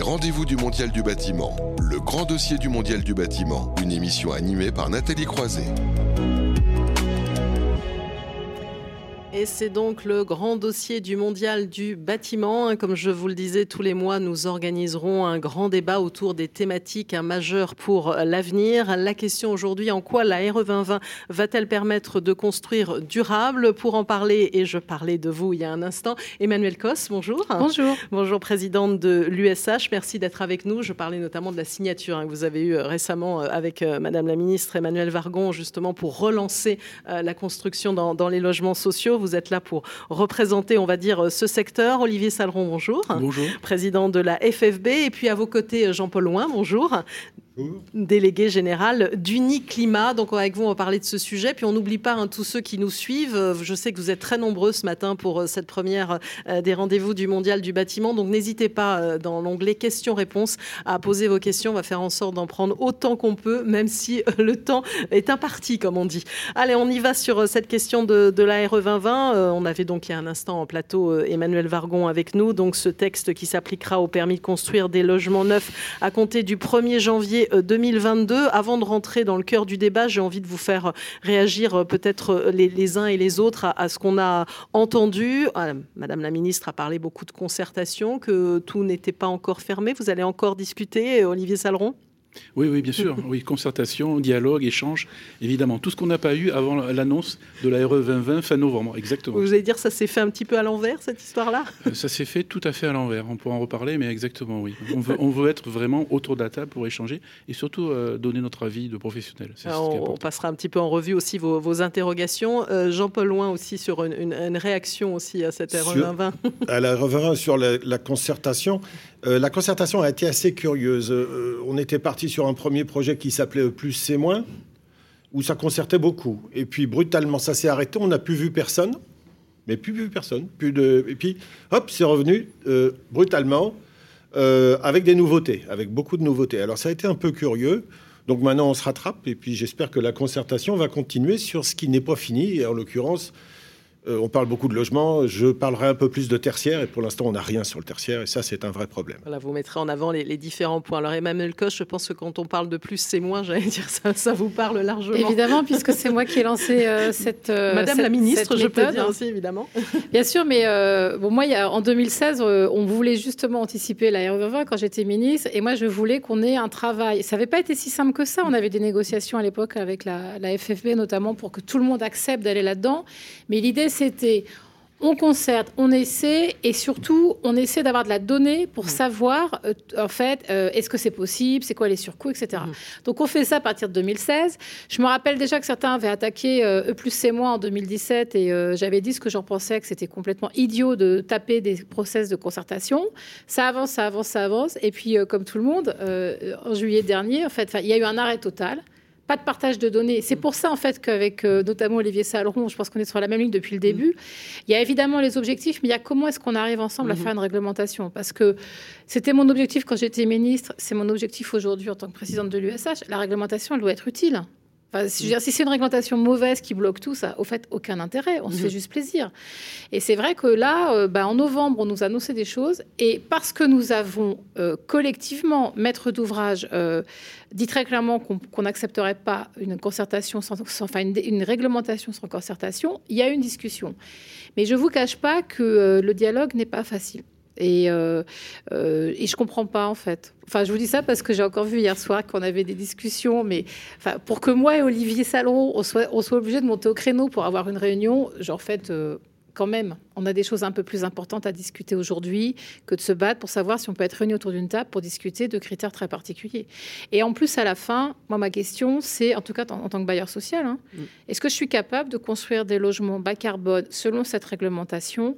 Rendez-vous du Mondial du bâtiment, le grand dossier du Mondial du bâtiment, une émission animée par Nathalie Croiset. Et c'est donc le grand dossier du mondial du bâtiment. Comme je vous le disais, tous les mois, nous organiserons un grand débat autour des thématiques majeures pour l'avenir. La question aujourd'hui, en quoi la RE 2020 va-t-elle permettre de construire durable? Pour en parler, et je parlais de vous il y a un instant, Emmanuel Cos, bonjour. Bonjour. Bonjour, présidente de l'USH. Merci d'être avec nous. Je parlais notamment de la signature hein, que vous avez eue euh, récemment euh, avec euh, Madame la ministre Emmanuel Vargon, justement pour relancer la construction dans, dans les logements sociaux. Vous êtes là pour représenter, on va dire, ce secteur. Olivier Saleron, bonjour. Bonjour. Président de la FFB. Et puis à vos côtés, Jean-Paul Loin, bonjour délégué général d'Uniclimat. Donc avec vous, on va parler de ce sujet. Puis on n'oublie pas hein, tous ceux qui nous suivent. Je sais que vous êtes très nombreux ce matin pour euh, cette première euh, des rendez-vous du Mondial du bâtiment. Donc n'hésitez pas euh, dans l'onglet questions-réponses à poser vos questions. On va faire en sorte d'en prendre autant qu'on peut, même si le temps est imparti, comme on dit. Allez, on y va sur cette question de, de la RE 2020. On avait donc il y a un instant en plateau Emmanuel Vargon avec nous. Donc ce texte qui s'appliquera au permis de construire des logements neufs à compter du 1er janvier 2022. Avant de rentrer dans le cœur du débat, j'ai envie de vous faire réagir euh, peut-être euh, les, uns et les autres à, ce qu'on a entendu. Madame la ministre a parlé beaucoup de concertation, que tout n'était pas encore fermé. Vous allez encore discuter, Olivier Saleron oui, oui, bien sûr. Oui, concertation, dialogue, échange, évidemment. Tout ce qu'on n'a pas eu avant l'annonce de la RE 2020 fin novembre, exactement. Vous allez dire ça s'est fait un petit peu à l'envers, cette histoire-là? Euh, Ça s'est fait tout à fait à l'envers. On pourra en reparler, mais exactement, oui. On veut, on veut être vraiment autour de la table pour échanger et surtout euh, donner notre avis de professionnel. on, passera un petit peu en revue aussi vos, interrogations. Euh, Jean-Paul Loin aussi sur une, réaction aussi à cette RE 2020. À la RE 2020 sur la concertation. Euh, la concertation a été assez curieuse. Euh, on était parti sur un premier projet qui s'appelait Plus c'est moins, où ça concertait beaucoup. Et puis brutalement, ça s'est arrêté. On n'a plus vu personne, mais plus vu personne. Plus de... Et puis, hop, c'est revenu euh, brutalement avec des nouveautés, avec beaucoup de nouveautés. Alors ça a été un peu curieux. Donc maintenant, on se rattrape. Et puis j'espère que la concertation va continuer sur ce qui n'est pas fini. Et en l'occurrence, euh, on parle beaucoup de logement. Je parlerai un peu plus de tertiaire. Et pour l'instant, on n'a rien sur le tertiaire. Et ça, c'est un vrai problème. Voilà, vous mettrez en avant les, différents points. Alors, Emmanuel Koch, je pense que quand on parle de plus, c'est moins. J'allais dire ça, ça vous parle largement. Évidemment, puisque c'est moi qui ai lancé euh, cette. Euh, Madame la ministre, je peux dire aussi, évidemment. Bien sûr, mais bon, moi, il y a, en 2016, on voulait justement anticiper la RE20 quand j'étais ministre. Et moi, je voulais qu'on ait un travail. Ça n'avait pas été si simple que ça. On avait des négociations à l'époque avec la, la FFB, notamment pour que tout le monde accepte d'aller là-dedans. Mais l'idée, c'était on concerte, on essaie et surtout on essaie d'avoir de la donnée pour savoir euh, en fait euh, est-ce que c'est possible, c'est quoi les surcoûts, etc. Mmh. Donc on fait ça à partir de 2016. Je me rappelle déjà que certains avaient attaqué euh, E plus C moins en 2017 et j'avais dit ce que j'en pensais que c'était complètement idiot de taper des process de concertation. Ça avance, ça avance, ça avance et puis comme tout le monde en juillet dernier en fait il y a eu un arrêt total pas de partage de données. C'est pour ça, en fait, qu'avec euh, notamment Olivier Saleron, je pense qu'on est sur la même ligne depuis le début. Il y a évidemment les objectifs, mais il y a comment est-ce qu'on arrive ensemble à mhm. faire une réglementation? Parce que c'était mon objectif quand j'étais ministre, c'est mon objectif aujourd'hui en tant que présidente de l'USH. La réglementation, elle doit être utile si, c'est une réglementation mauvaise qui bloque tout, ça, au fait, aucun intérêt. On se fait mhm. juste plaisir. Et c'est vrai que là, euh, bah, en novembre, on nous a annoncé des choses. Et parce que nous avons euh, collectivement, maître d'ouvrage, euh, dit très clairement qu'on n'accepterait pas une concertation, sans, enfin une, une, réglementation sans concertation, il y a une discussion. Mais je ne vous cache pas que le dialogue n'est pas facile. Et, euh, euh, et je comprends pas en fait. Enfin, je vous dis ça parce que j'ai encore vu hier soir qu'on avait des discussions, mais enfin, pour que moi et Olivier Salon, on soit, on soit obligés de monter au créneau pour avoir une réunion, genre, en fait, euh, quand même, on a des choses un peu plus importantes à discuter aujourd'hui que de se battre pour savoir si on peut être réunis autour d'une table pour discuter de critères très particuliers. Et en plus, à la fin, moi, ma question, c'est, en tout cas en, tant que bailleur social, hein, mm. est-ce que je suis capable de construire des logements bas carbone selon cette réglementation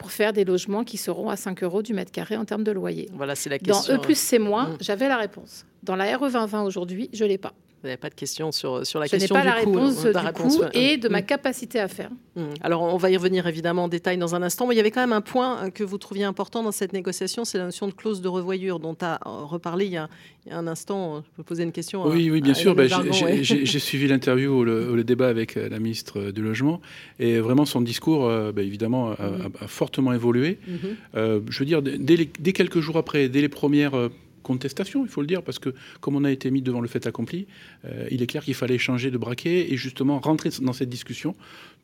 pour faire des logements qui seront à 5 euros du mètre carré en termes de loyer. Voilà, c'est la question. Dans E plus c'est moins, mm. j'avais la réponse. Dans la RE 2020 aujourd'hui, je l'ai pas. Vous n'avez pas de question sur, sur la Je question pas du la coût, réponse euh, du réponse, coût ouais. et de ma Mm. capacité à faire. Mm. Alors, on va y revenir évidemment en détail dans un instant, mais il y avait quand même un point euh, que vous trouviez important dans cette négociation, c'est la notion de clause de revoyure dont a euh, reparlé il y a, il y a un instant. Je peux poser une question. à- Oui, oui, bien à sûr. Bah, j'ai- ouais. suivi l'interview ou le, débat avec euh, la ministre euh, du Logement. Et vraiment, son discours, euh, bah, évidemment, a, Mhm. a- a fortement évolué. Mhm. Euh, je veux dire, dès, les- dès quelques jours après, dès les premières contestations, il faut le dire, parce que comme on a été mis devant le fait accompli, euh, il est clair qu'il fallait changer de braquet et justement rentrer dans cette discussion.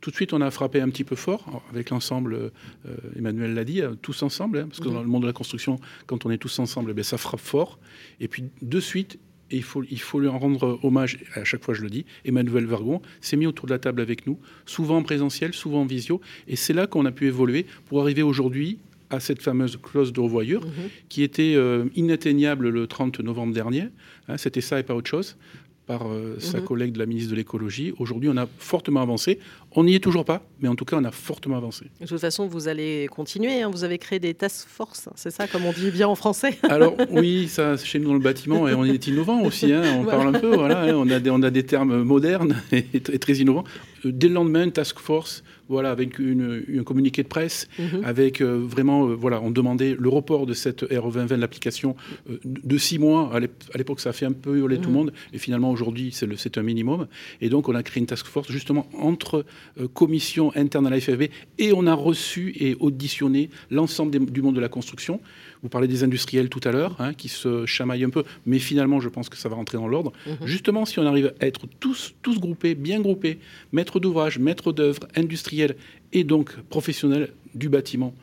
Tout de suite, on a frappé un petit peu fort avec l'ensemble, euh, Emmanuel l'a dit, euh, tous ensemble, hein, parce que dans le monde de la construction, quand on est tous ensemble, eh bien, ça frappe fort. Et puis, de suite, et il faut, il faut lui en rendre hommage, à chaque fois je le dis, Emmanuel Vargon s'est mis autour de la table avec nous, souvent en présentiel, souvent en visio, et c'est là qu'on a pu évoluer pour arriver aujourd'hui à cette fameuse clause de revoyure Mhm. qui était euh, inatteignable le 30 novembre dernier. Hein, C'était ça et pas autre chose par euh, sa Mhm. collègue de la ministre de l'écologie. Aujourd'hui, on a fortement avancé. On n'y est toujours pas, mais en tout cas, on a fortement avancé. De toute façon, vous allez continuer. hein. Vous avez créé des task force, c'est ça, comme on dit bien en français? Alors oui, ça chez nous dans le bâtiment, et on est innovant aussi. hein, on Voilà. parle un peu, voilà. hein, on a des, on a des termes modernes et, très innovants. Dès le lendemain, une task force, voilà, avec une, un communiqué de presse, Mhm. avec euh, vraiment, euh, voilà, on demandait le report de cette RE 2020, l'application, euh, de six mois. À l'ép- à l'époque, ça a fait un peu hurler tout le Mhm. monde, et finalement aujourd'hui, c'est un minimum. Et donc, on a créé une task force justement entre commissions internes à la FFB, et on a reçu et auditionné l'ensemble du monde de la construction. Vous parlez des industriels tout à l'heure, hein, qui se chamaillent un peu, mais finalement, je pense que ça va rentrer dans l'ordre. Mhm. Justement, si on arrive à être tous, tous groupés, bien groupés, maîtres d'ouvrage, maîtres d'œuvre, industriels et donc professionnels du bâtiment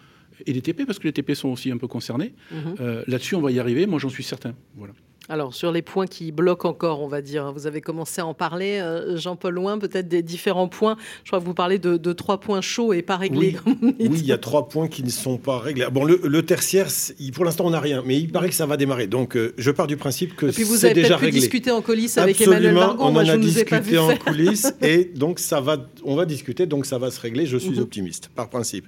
et des TP, parce que les TP sont aussi un peu concernés, Mhm. euh, là-dessus, on va y arriver, moi j'en suis certain. Voilà. Alors, sur les points qui bloquent encore, on va dire, vous avez commencé à en parler, euh, Jean-Paul Loin, peut-être des différents points. Je crois que vous parlez de, de trois points chauds et pas réglés. Oui. comme vous dites. Oui, il y a trois points qui ne sont pas réglés. Bon, le, le tertiaire, pour l'instant, on n'a rien, mais il paraît que ça va démarrer. Donc, euh, je pars du principe que puis vous c'est avez déjà peut-être pu réglé. discuter en coulisses avec Emmanuel Vargon. on Moi, en a vous discuté en coulisses et donc ça va, on va discuter, donc ça va se régler. Je suis Mhm. optimiste par principe.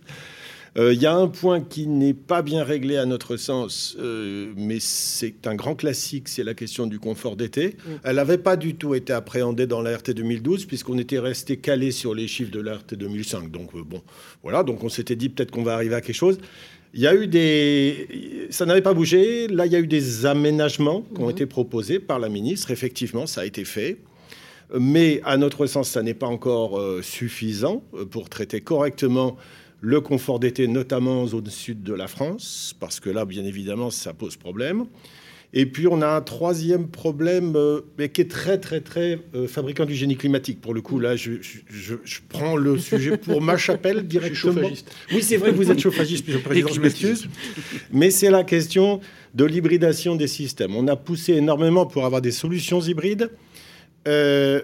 Euh, Il y a un point qui n'est pas bien réglé à notre sens, euh, mais c'est un grand classique, c'est la question du confort d'été. Elle n'avait pas du tout été appréhendée dans la RT 2012 puisqu'on était resté calé sur les chiffres de la RT 2005. Donc euh, bon, voilà, donc on s'était dit peut-être qu'on va arriver à quelque chose. Il y a eu des... Ça n'avait pas bougé. Là, il y a eu des aménagements qui ont Mhm. été proposés par la ministre. Effectivement, ça a été fait. Mais à notre sens, ça n'est pas encore euh, suffisant euh, pour traiter correctement le confort d'été, notamment en zone sud de la France, parce que là, bien évidemment, ça pose problème. Et puis, on a un troisième problème, euh, mais qui est très, très, très euh, fabricant du génie climatique. Pour le coup, là, je, je- je- je prends le sujet pour ma chapelle Je suis directement. chauffagiste. Oui, c'est vrai que vous êtes chauffagiste, monsieur le président, je m'excuse. Mais c'est la question de l'hybridation des systèmes. On a poussé énormément pour avoir des solutions hybrides. Euh,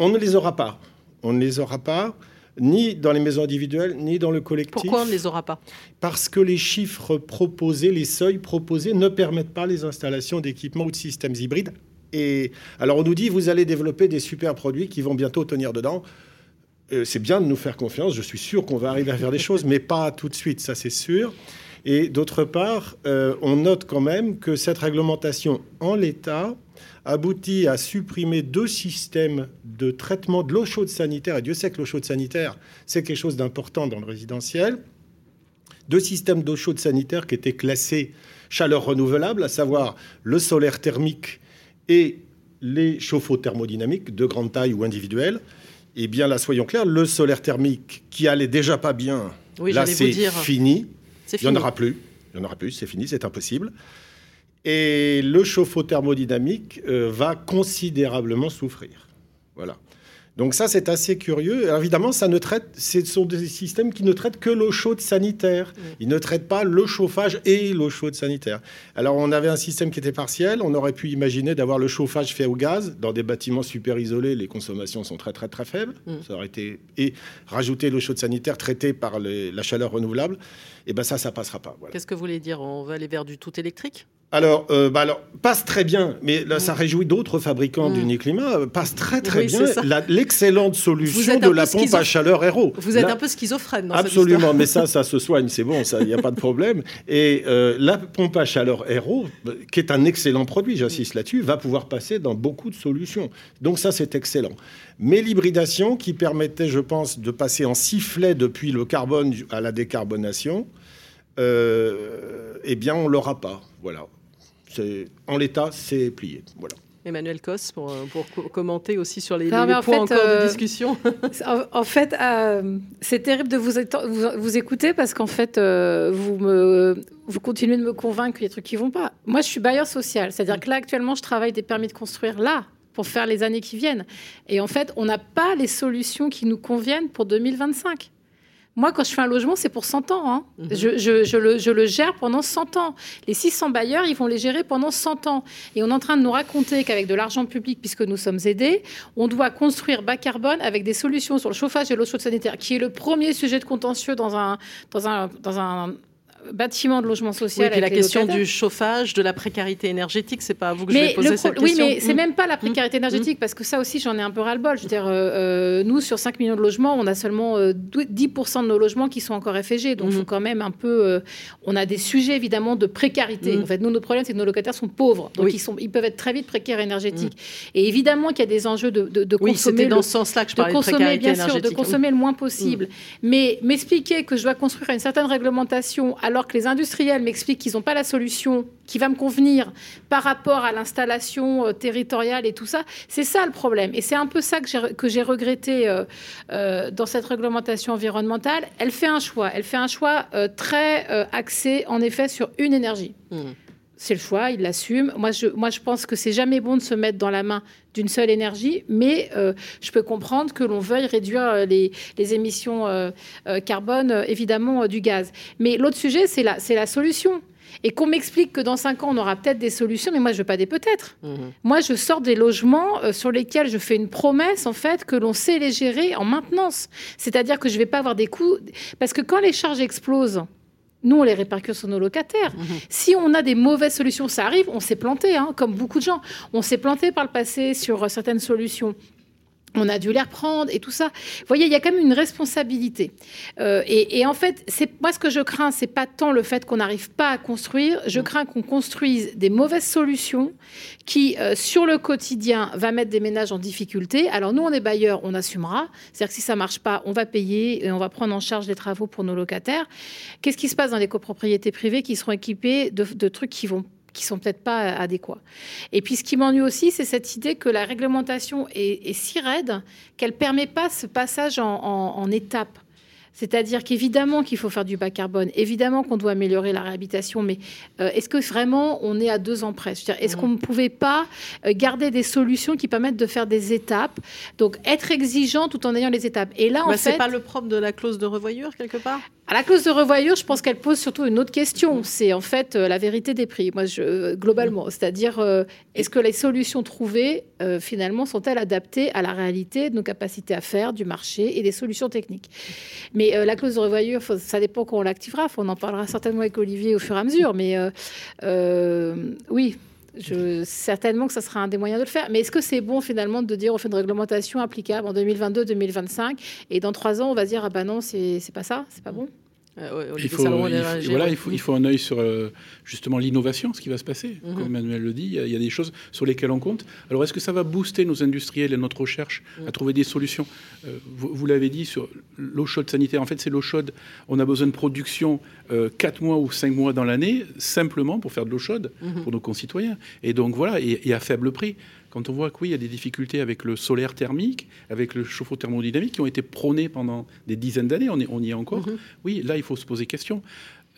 on ne les aura pas. On ne les aura pas, ni dans les maisons individuelles, ni dans le collectif. Pourquoi on ne les aura pas? Parce que les chiffres proposés, les seuils proposés ne permettent pas les installations d'équipements ou de systèmes hybrides. Et alors on nous dit, vous allez développer des super produits qui vont bientôt tenir dedans. Euh, c'est bien de nous faire confiance, je suis sûr qu'on va arriver à faire des choses, mais pas tout de suite, ça c'est sûr. Et d'autre part, euh, on note quand même que cette réglementation en l'état aboutit à supprimer deux systèmes de traitement de l'eau chaude sanitaire. Et Dieu sait que l'eau chaude sanitaire, c'est quelque chose d'important dans le résidentiel. Deux systèmes d'eau chaude sanitaire qui étaient classés chaleur renouvelable, à savoir le solaire thermique et les chauffe-eau thermodynamiques de grande taille ou individuels. Eh bien là, soyons clairs, le solaire thermique qui allait déjà pas bien, Oui, là c'est fini. Il n'y en aura plus. Il n'y en aura plus, c'est fini, c'est impossible. Et le chauffe-eau thermodynamique euh, va considérablement souffrir. Voilà. Donc ça, c'est assez curieux. Alors, évidemment, ça ne traite, ce sont des systèmes qui ne traitent que l'eau chaude sanitaire. Ils ne traitent pas le chauffage et l'eau chaude sanitaire. Alors, on avait un système qui était partiel. On aurait pu imaginer d'avoir le chauffage fait au gaz. Dans des bâtiments super isolés, les consommations sont très, très, très faibles. Mm. Ça aurait été... Et rajouter l'eau chaude sanitaire traitée par les- la chaleur renouvelable, et ben ça, ça passera pas. Voilà. Qu'est-ce que vous voulez dire? On va aller vers du tout électrique? Alors, euh, bah alors, passe très bien, mais là, ça réjouit d'autres fabricants mmh. d'Uniclimat, euh, passe très très bien l'excellente solution de la pompe à chaleur Hero. Vous êtes un peu schizophrène dans Absolument, mais ça, ça se soigne, c'est bon, il n'y a pas de problème. Et euh, la pompe à chaleur Hero, qui est un excellent produit, j'insiste là-dessus, va pouvoir passer dans beaucoup de solutions. Donc ça, c'est excellent. Mais l'hybridation, qui permettait, je pense, de passer en sifflet depuis le carbone à la décarbonation, eh bien, on l'aura pas. Voilà en l'état, c'est plié. Voilà. Emmanuel Cos, pour, commenter aussi sur les, points encore de euh, discussion. En, fait, euh, c'est terrible de vous, vous, écouter parce qu'en fait, euh, vous, me, vous continuez de me convaincre qu'il y a des trucs qui vont pas. Moi, je suis bailleur social, c'est-à-dire que là, actuellement, je travaille des permis de construire là pour faire les années qui viennent. Et en fait, on n'a pas les solutions qui nous conviennent pour 2025. Moi, quand je fais un logement, c'est pour 100 ans. Hein. Mhm. je, le, gère pendant 100 ans. Les 600 bailleurs, ils vont les gérer pendant 100 ans. Et on est en train de nous raconter qu'avec de l'argent public, puisque nous sommes aidés, on doit construire bas carbone avec des solutions sur le chauffage et l'eau chaude sanitaire, qui est le premier sujet de contentieux dans un, dans un, dans un bâtiment de logement social. Oui, la question du chauffage, de la précarité énergétique, c'est pas à vous que je vais poser cette question. Oui, mais c'est même pas la mmh. précarité énergétique, mmh. parce que ça aussi, j'en ai un peu ras-le-bol. Je veux dire, euh, euh, nous, sur 5 millions de logements, on a seulement 10% euh, de nos logements qui sont encore FG. Donc, il faut mmh. quand même un peu. on a des sujets, évidemment, de précarité. En fait, nous, notre problème, c'est que nos locataires sont pauvres. Donc, ils, sont, ils peuvent être très vite précaires énergétiques. Et évidemment qu'il y a des enjeux de, de, oui, consommer. dans ce sens-là que je parlais de, consommer, bien sûr, de consommer le moins possible. Mais m'expliquer que je dois construire une certaine réglementation alors que les industriels m'explique qu'ils n'ont pas la solution qui va me convenir par rapport à l'installation euh, territoriale et tout ça. C'est ça le problème. Et c'est un peu ça que j'ai regretté euh, euh, dans cette réglementation environnementale. Elle fait un choix. Elle fait un choix très axé, en effet, sur une énergie. Mmh. C'est le choix, il l'assume. Moi je, moi, je pense que c'est jamais bon de se mettre dans la main d'une seule énergie, mais je peux comprendre que l'on veuille réduire les, les émissions carbone, évidemment, du gaz. Mais l'autre sujet, c'est la, la solution et qu'on m'explique que dans cinq ans, on aura peut-être des solutions, mais moi, je veux pas des peut-être. Mmh. Moi, je sors des logements euh, sur lesquels je fais une promesse, en fait, que l'on sait les gérer en maintenance. C'est-à-dire que je vais pas avoir des coûts... Parce que quand les charges explosent, nous, on les répercute sur nos locataires. Mmh. Si on a des mauvaises solutions, ça arrive, on s'est planté, hein, comme beaucoup de gens. On s'est planté par le passé sur certaines solutions on a dû les reprendre et tout ça. Vous voyez, il y a quand même une responsabilité. Euh, et, en fait, c'est moi ce que je crains, c'est pas tant le fait qu'on n'arrive pas à construire. Je crains qu'on construise des mauvaises solutions qui, euh, sur le quotidien, va mettre des ménages en difficulté. Alors nous, on est bailleurs, on assumera. C'est-à-dire que si ça marche pas, on va payer et on va prendre en charge les travaux pour nos locataires. Qu'est-ce qui se passe dans les copropriétés privées qui seront équipées de, de trucs qui vont qui sont peut-être pas adéquats. Et puis ce qui m'ennuie aussi, c'est cette idée que la réglementation est, si raide qu'elle permet pas ce passage en, en étapes. C'est-à-dire qu'évidemment qu'il faut faire du bas carbone, évidemment qu'on doit améliorer la réhabilitation, mais euh, est-ce que vraiment on est à deux ans près? Est-ce qu'on ne pouvait pas euh, garder des solutions qui permettent de faire des étapes? Donc être exigeant tout en ayant les étapes. Et là, en bah, fait, c'est pas le propre de la clause de revoyure quelque part? À la clause de revoyure, je pense qu'elle pose surtout une autre question. C'est en fait euh, la vérité des prix. Moi, je, globalement, c'est-à-dire est-ce que les solutions trouvées finalement sont-elles adaptées à la réalité de nos capacités à faire, du marché et des solutions techniques? mais euh, la clause de revoyure, ça dépend quand on l'activera. On en parlera certainement avec Olivier au fur et à mesure. Mais euh, euh, oui, je, certainement que ça sera un des moyens de le faire. Mais est-ce que c'est bon finalement de dire on fait une réglementation applicable en 2022-2025 et dans trois ans on va dire ah ben non c'est pas ça, c'est pas bon? Euh, il, faut, voilà, il, faut, il faut un œil sur euh, justement l'innovation, ce qui va se passer. Mhm. Comme Emmanuel le dit, il y, a, des choses sur lesquelles on compte. Alors, est-ce que ça va booster nos industriels et notre recherche à mhm. trouver des solutions? Euh, Vous, l'avez dit sur l'eau chaude sanitaire. En fait, c'est l'eau chaude. On a besoin de production 4 mois ou 5 mois dans l'année, simplement pour faire de l'eau chaude mhm. pour nos concitoyens. Et donc, voilà, et à faible prix. Quand on voit qu'il y a des difficultés avec le solaire thermique, avec le chauffe-eau thermodynamique, qui ont été prônés pendant des dizaines d'années, on, y est encore, mhm. oui, là, il faut se poser question.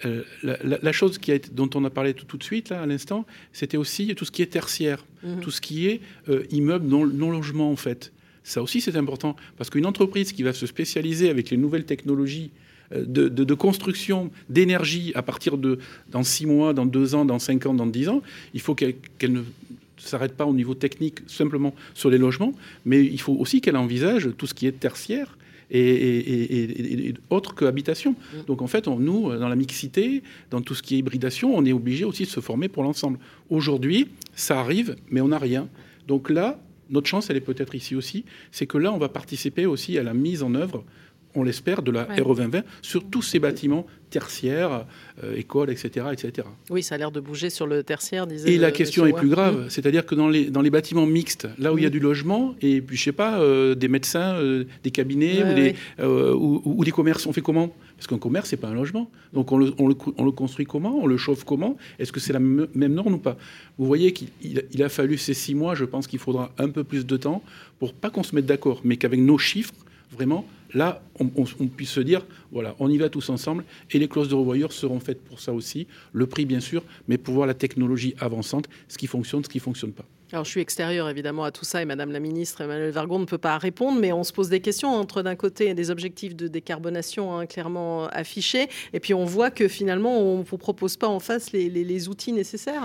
Euh, la, chose qui a dont on a parlé tout, de suite, là, à l'instant, c'était aussi tout ce qui est tertiaire, mhm. tout ce qui est euh, immeuble non-logement, en fait. Ça aussi, c'est important, parce qu'une entreprise qui va se spécialiser avec les nouvelles technologies euh, de, construction d'énergie à partir de dans six mois, dans deux ans, dans cinq ans, dans dix ans, il faut qu'elle ne s'arrête pas au niveau technique simplement sur les logements, mais il faut aussi qu'elle envisage tout ce qui est tertiaire et, autre que habitation. Mm. Donc en fait, nous, dans la mixité, dans tout ce qui est hybridation, on est obligé aussi de se former pour l'ensemble. Aujourd'hui, ça arrive, mais on n'a rien. Donc là, notre chance, elle est peut-être ici aussi, c'est que là, on va participer aussi à la mise en œuvre on l'espère, de la RE 2020 sur tous ces bâtiments tertiaires, euh, écoles, etc., etc. Oui, ça a l'air de bouger sur le tertiaire, disait. Et la question est plus grave, mmh. c'est-à-dire que dans les, dans les bâtiments mixtes, là où il y a mmh. du logement, et puis je sais pas, euh, des médecins, euh, des cabinets ou, des, ou, des commerces, on fait comment? Parce qu'un commerce, c'est pas un logement. Donc on le, on, le, on le, construit comment? On le chauffe comment? Est-ce que c'est la même, norme ou pas? Vous voyez qu'il il a fallu ces six mois, je pense qu'il faudra un peu plus de temps pour pas qu'on se mette d'accord, mais qu'avec nos chiffres, vraiment, là, on, puisse se dire, voilà, on y va tous ensemble, et les clauses de revoyure seront faites pour ça aussi, le prix bien sûr, mais pour voir la technologie avançante, ce qui fonctionne, ce qui ne fonctionne pas. Alors, je suis extérieure évidemment à tout ça et Madame la ministre Emmanuel Vargon ne peut pas répondre, mais on se pose des questions entre d'un côté des objectifs de décarbonation hein, clairement affichés, et puis on voit que finalement on ne vous propose pas en face les outils nécessaires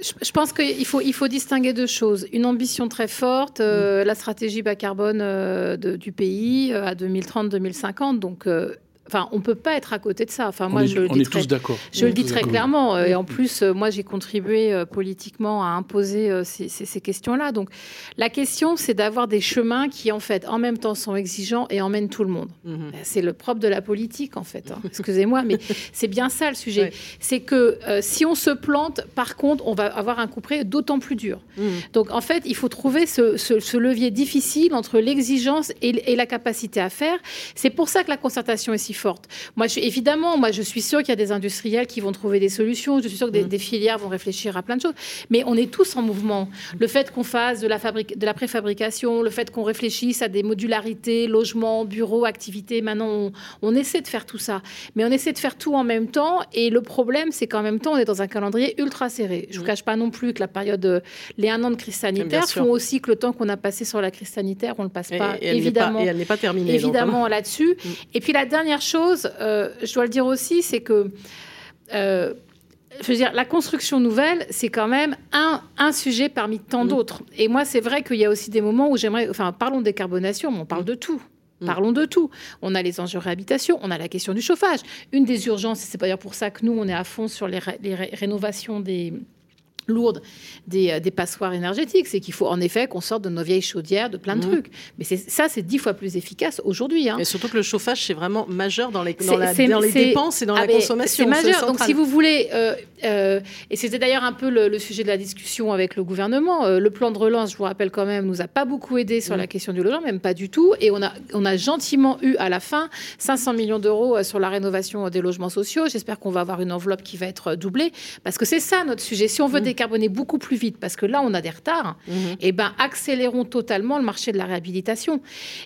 je pense qu'il faut, il faut distinguer deux choses. Une ambition très forte, euh, mm. la stratégie bas carbone euh, du pays euh, à 2030-2050. Donc, Enfin, on peut pas être à côté de ça. Enfin, moi, je le dis très, Je le dis très clairement. Et en plus, euh, moi, j'ai contribué euh, politiquement à imposer euh, ces, questions-là. Donc, la question, c'est d'avoir des chemins qui, en fait, en même temps, sont exigeants et emmènent tout le monde. Mhm. C'est le propre de la politique, en fait. Hein. Excusez-moi, mais c'est bien ça le sujet. C'est que si on se plante, par contre, on va avoir un coup près d'autant plus dur. Mhm. Donc, en fait, il faut trouver ce, levier difficile entre l'exigence et, et la capacité à faire. C'est pour ça que la concertation est si forte. Moi, je, évidemment, moi, je suis sûre qu'il y a des industriels qui vont trouver des solutions. Je suis sûre que des, mm. des, filières vont réfléchir à plein de choses. Mais on est tous en mouvement. Le fait qu'on fasse de la, fabrique, de la préfabrication, le fait qu'on réfléchisse à des modularités, logements, bureaux, activités, maintenant, on, essaie de faire tout ça. Mais on essaie de faire tout en même temps. Et le problème, c'est qu'en même temps, on est dans un calendrier ultra serré. Je ne vous mm. cache pas non plus que la période, les un an de crise sanitaire font aussi que le temps qu'on a passé sur la crise sanitaire, on ne le passe pas. évidemment. et elle n'est pas terminée. Évidemment, là-dessus. Mm. Et puis la dernière chose, euh, je dois le dire aussi, c'est que euh, je veux dire, la construction nouvelle, c'est quand même un, un, sujet parmi tant mm. d'autres. Et moi, c'est vrai qu'il y a aussi des moments où j'aimerais. Enfin, parlons de décarbonation, mais on parle mm. de tout. Mm. Parlons de tout. On a les enjeux réhabilitation, on a la question du chauffage. Une des urgences, c'est d'ailleurs pour ça que nous, on est à fond sur les rénovations des, lourde des, euh, des passoires énergétiques. C'est qu'il faut en effet qu'on sorte de nos vieilles chaudières, de plein de mmh. trucs. Mais ça, c'est dix fois plus efficace aujourd'hui. Hein. Et surtout que le chauffage, c'est vraiment majeur dans les, dans les dépenses et dans la ah, consommation. C'est majeur. Donc, si vous voulez, euh, euh, et c'était d'ailleurs un peu le, sujet de la discussion avec le gouvernement, le plan de relance, je vous rappelle quand même, nous a pas beaucoup aidé sur mmh. la question du logement, même pas du tout. Et on a, on a gentiment eu à la fin 500 millions d'euros sur la rénovation des logements sociaux. J'espère qu'on va avoir une enveloppe qui va être doublée, parce que c'est ça notre sujet. Si on veut mmh décarboner beaucoup plus vite, parce que là, on a des retards, mhm. et eh ben, accélérons totalement le marché de la réhabilitation.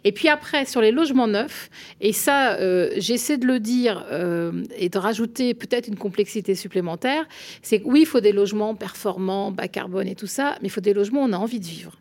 Et puis après, sur les logements neufs, et ça, euh, j'essaie de le dire euh, et de rajouter peut-être une complexité supplémentaire, c'est que oui, il faut des logements performants, bas carbone et tout ça, mais il faut des logements où on a envie de vivre.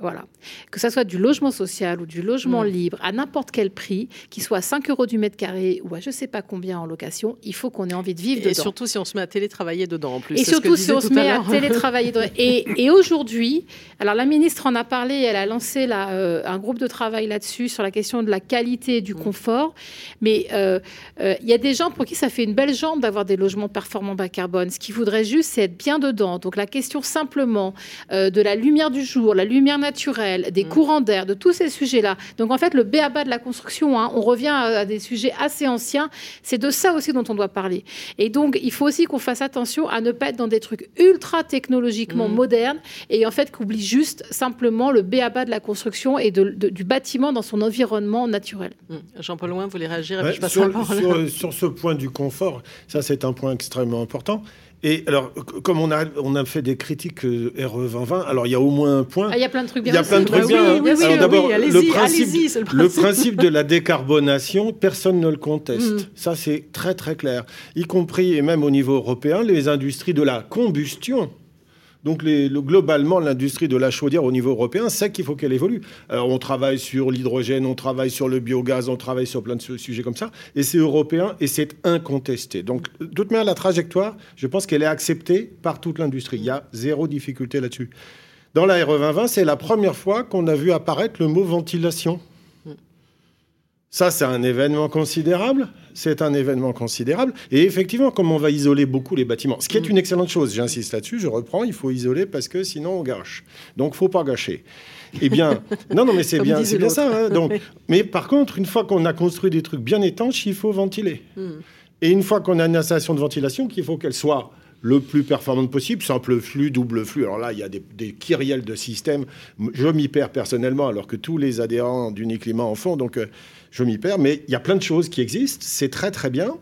Voilà. Que ça soit du logement social ou du logement mm. libre, à n'importe quel prix, qu'il soit 5 euros du mètre carré ou à je ne sais pas combien en location, il faut qu'on ait envie de vivre et dedans. Et surtout si on se met à télétravailler dedans en plus. Et surtout si on se met à télétravailler dedans. Et, aujourd'hui, alors la ministre en a parlé, elle a lancé euh, un groupe de travail là-dessus sur la question de la qualité et du mm. confort. Mais euh, euh, il y a des gens pour qui ça fait une belle jambe d'avoir des logements performants bas carbone. Ce qu'ils voudraient juste, c'est être bien dedans. Donc la question simplement de la lumière du jour, la lumière naturelle, des mm. courants d'air, de tous ces sujets-là. Donc en fait, le béaba de la construction, hein, on revient à, des sujets assez anciens. C'est de ça aussi dont on doit parler. Et donc, il faut aussi qu'on fasse attention à ne pas être dans des trucs ultra technologiquement mm. modernes et en fait qu'oublie juste simplement le béaba de la construction et du bâtiment dans son environnement naturel. Mm. Jean-Paul Loin, vous voulez réagir? Sur, sur, ce point du confort, ça c'est un point extrêmement important. Et alors, comme on a, on a fait des critiques euh, RE 2020, alors il y a au moins un point. Ah, il y a plein de trucs bien. Il y a plein de trucs bien. alors d'abord, le, principe, le, principe de la décarbonation, personne ne le conteste. Mm. Ça, c'est très très clair. Y compris, et même au niveau européen, les industries de la combustion donc globalement, l'industrie de la chaudière au niveau européen sait qu'il faut qu'elle évolue. Alors on travaille sur l'hydrogène, on travaille sur le biogaz, on travaille sur plein de sujets comme ça, et c'est européen et c'est incontesté. Donc de toute manière, la trajectoire, je pense qu'elle est acceptée par toute l'industrie. Il y a zéro difficulté là-dessus. Dans la RE 2020, c'est la première fois qu'on a vu apparaître le mot ventilation. Ça, c'est un événement considérable. C'est un événement considérable. Et effectivement, comme on va isoler beaucoup les bâtiments, ce qui est une excellente chose, j'insiste là-dessus, je reprends, il faut isoler parce que sinon on gâche. Donc, faut pas gâcher. Eh bien, non, non, mais c'est bien, c'est bien ça. Hein. donc, mais par contre, une fois qu'on a construit des trucs bien étanches, il faut ventiler. Hmm. Et une fois qu'on a une installation de ventilation, qu'il faut qu'elle soit le plus performante possible, simple flux, double flux. Alors là, il y a des, des kyriels de systèmes. Je m'y perds personnellement, alors que tous les adhérents d'Uniclimat en font. Donc, euh, je m'y perds, mais il y a plein de choses qui existent, c'est très très bien,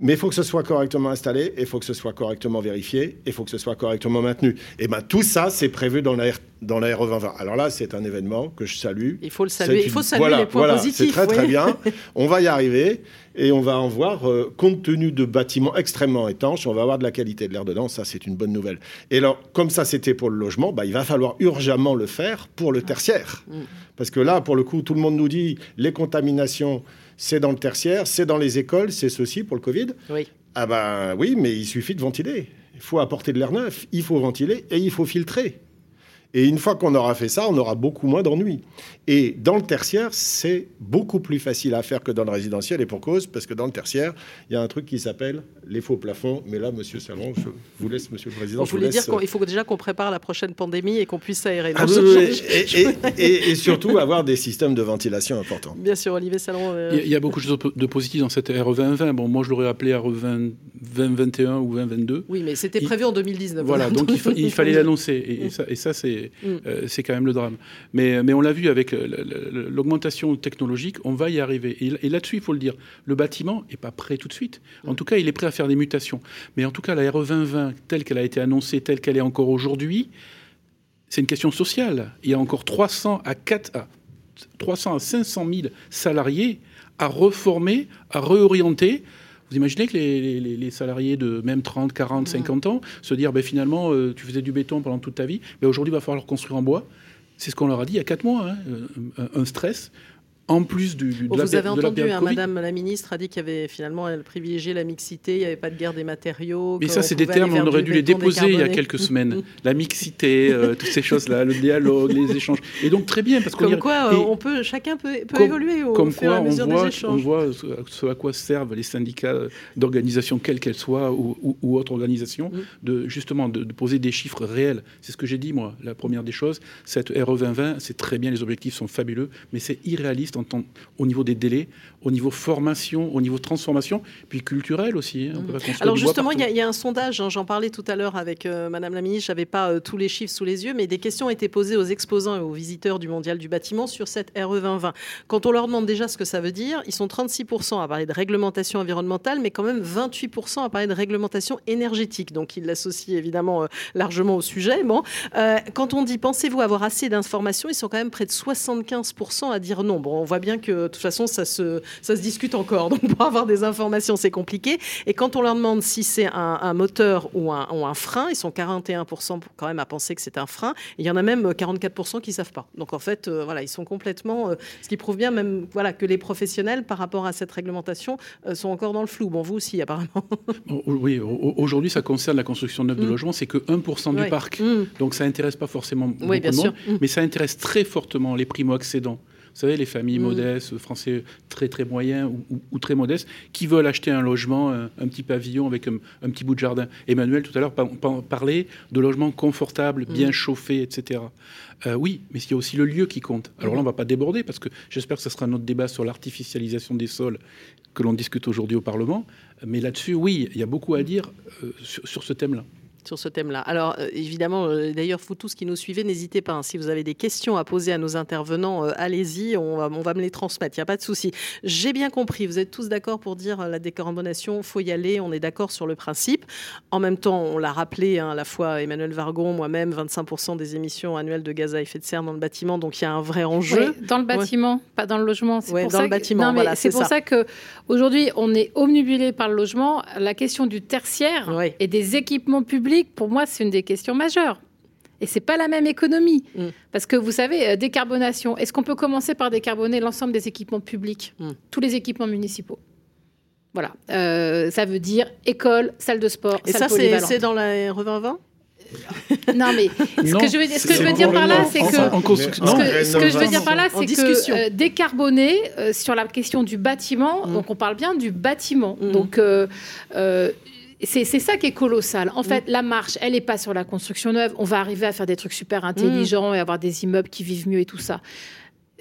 mais il faut que ce soit correctement installé, il faut que ce soit correctement vérifié, il faut que ce soit correctement maintenu. Et bien tout ça, c'est prévu dans la, dans la RE 2020. Alors là, c'est un événement que je salue. Il faut le saluer, il faut saluer les points voilà, positifs. C'est très très bien, on va y arriver, et on va en voir, euh, compte tenu de bâtiments extrêmement étanches, on va avoir de la qualité de l'air dedans, ça c'est une bonne nouvelle. Et alors, comme ça c'était pour le logement, bah, il va falloir urgemment le faire pour le tertiaire. Mm. Parce que là, pour le coup, tout le monde nous dit les contaminations, c'est dans le tertiaire, c'est dans les écoles, c'est ceci pour le Covid. Oui. Ah ben oui, mais il suffit de ventiler. Il faut apporter de l'air neuf, il faut ventiler et il faut filtrer. Et une fois qu'on aura fait ça, on aura beaucoup moins d'ennuis. Et dans le tertiaire, c'est beaucoup plus facile à faire que dans le résidentiel, et pour cause, parce que dans le tertiaire, il y a un truc qui s'appelle les faux plafonds. Mais là, Monsieur Salon, je vous laisse, Monsieur le Président. Vous voulez dire qu'il faut déjà qu'on prépare la prochaine pandémie et qu'on puisse s'aérer. Ah et, surtout avoir des systèmes de ventilation importants. Bien sûr, Olivier Salon. Euh, il, y a, beaucoup de choses de positives dans cette RE 2020. Bon, moi, je l'aurais appelé RE 2021 ou 2022. Oui, mais c'était prévu en 2019. Voilà, donc il, fallait l'annoncer. Et, ça, et ça c'est mm. euh, c'est quand même le drame. Mais, mais on l'a vu avec l'augmentation technologique, on va y arriver. Et, là-dessus, il faut le dire, le bâtiment n'est pas prêt tout de suite. En tout cas, il est prêt à faire des mutations. Mais en tout cas, la RE 2020, telle qu'elle a été annoncée, telle qu'elle est encore aujourd'hui, c'est une question sociale. Il y a encore 300 à 4 à 300 à 500 000 salariés à reformer, à réorienter. Vous imaginez que les, salariés de même 30, 40, 50 ans se dire ben, finalement, euh, tu faisais du béton pendant toute ta vie, mais ben, aujourd'hui, il va falloir construire en bois. C'est ce qu'on leur a dit il y a quatre mois. Hein. Euh, un stress en plus du, de Vous avez entendu, hein, Madame la ministre a dit qu'il y avait finalement, elle privilégiait la mixité, il n'y avait pas de guerre des matériaux. Mais ça, c'est des termes, on aurait dû les déposer il y a quelques semaines. la mixité, euh, toutes ces choses-là, le dialogue, les échanges. Et donc très bien, parce qu'on Comme quoi, on peut, chacun peut, évoluer au comme fur et à mesure voit, des échanges. On voit ce à quoi servent les syndicats d'organisation, quelles qu'elles soient, ou, ou, autres organisations, mm. de justement de, poser des chiffres réels. C'est ce que j'ai dit, moi, la première des choses. Cette RE 2020, c'est très bien, les objectifs sont fabuleux, mais c'est irréaliste en au niveau des délais, au niveau formation, au niveau transformation, puis culturel aussi. Hein, mmh. Alors justement, il y, a un sondage, hein, j'en parlais tout à l'heure avec euh, Madame la Ministre, je n'avais pas euh, tous les chiffres sous les yeux, mais des questions ont été posées aux exposants et aux visiteurs du Mondial du bâtiment sur cette RE 2020. Quand on leur demande déjà ce que ça veut dire, ils sont 36% à parler de réglementation environnementale, mais quand même 28% à parler de réglementation énergétique. Donc ils l'associent évidemment euh, largement au sujet. Bon, quand on dit pensez-vous avoir assez d'informations, ils sont quand même près de 75% à dire non. Bon, on voit bien que de toute façon ça se ça se discute encore. Donc pour avoir des informations, c'est compliqué. Et quand on leur demande si c'est un, moteur ou un, ou un, frein, ils sont 41% quand même à penser que c'est un frein. il y en a même 44% qui savent pas. Donc en fait, euh, voilà, ils sont complètement. Euh, ce qui prouve bien même voilà que les professionnels par rapport à cette réglementation euh, sont encore dans le flou. Bon, vous aussi apparemment. oui, aujourd'hui ça concerne la construction neuve de mm. logements, c'est que 1% du parc. Mm. Donc ça intéresse pas forcément beaucoup de monde, mm. mais ça intéresse très fortement les primo-accédants. Vous savez, les familles mm. modestes, français très très moyens ou, très modestes, qui veulent acheter un logement, un, petit pavillon avec un, petit bout de jardin. Emmanuel, tout à l'heure, parlait de logements confortables, mm. bien chauffés, etc. Euh, oui, mais il y a aussi le lieu qui compte. Alors là, on ne va pas déborder, parce que j'espère que ce sera notre débat sur l'artificialisation des sols que l'on discute aujourd'hui au Parlement. Mais là-dessus, oui, il y a beaucoup à dire euh, sur ce thème-là sur ce thème-là. Alors, euh, évidemment, euh, d'ailleurs, vous tous qui nous suivez, n'hésitez pas. Hein. si vous avez des questions à poser à nos intervenants, euh, allez-y, on va, on va, me les transmettre, il n'y a pas de souci. J'ai bien compris, vous êtes tous d'accord pour dire la décarbonation, faut y aller, on est d'accord sur le principe. En même temps, on l'a rappelé, hein, à la fois Emmanuel Vargon, moi-même, 25% des émissions annuelles de gaz à effet de serre dans le bâtiment, donc il y a un vrai enjeu. dans le bâtiment, pas dans le logement. C'est pour, dans ça le bâtiment, voilà, c'est pour ça, que aujourd'hui, on est omnibulé par le logement. La question du tertiaire et des équipements publics pour moi, c'est une des questions majeures. Et c'est pas la même économie. Mm. Parce que vous savez, euh, décarbonation, est-ce qu'on peut commencer par décarboner l'ensemble des équipements publics, mm. tous les équipements municipaux Voilà. Euh, ça veut dire école, salle de sport, Et ça, c'est dans la RE 2020 non, mais ce que je veux, ce que je veux dire par là, c'est que. Ce que je veux dire par là, c'est que euh, décarboner euh, sur la question du bâtiment, mm. donc on parle bien du bâtiment. Mm. Donc. C'est ça qui est colossal. En fait, mm. la marche, elle n'est pas sur la construction neuve. On va arriver à faire des trucs super intelligents et avoir des immeubles qui vivent mieux et tout ça.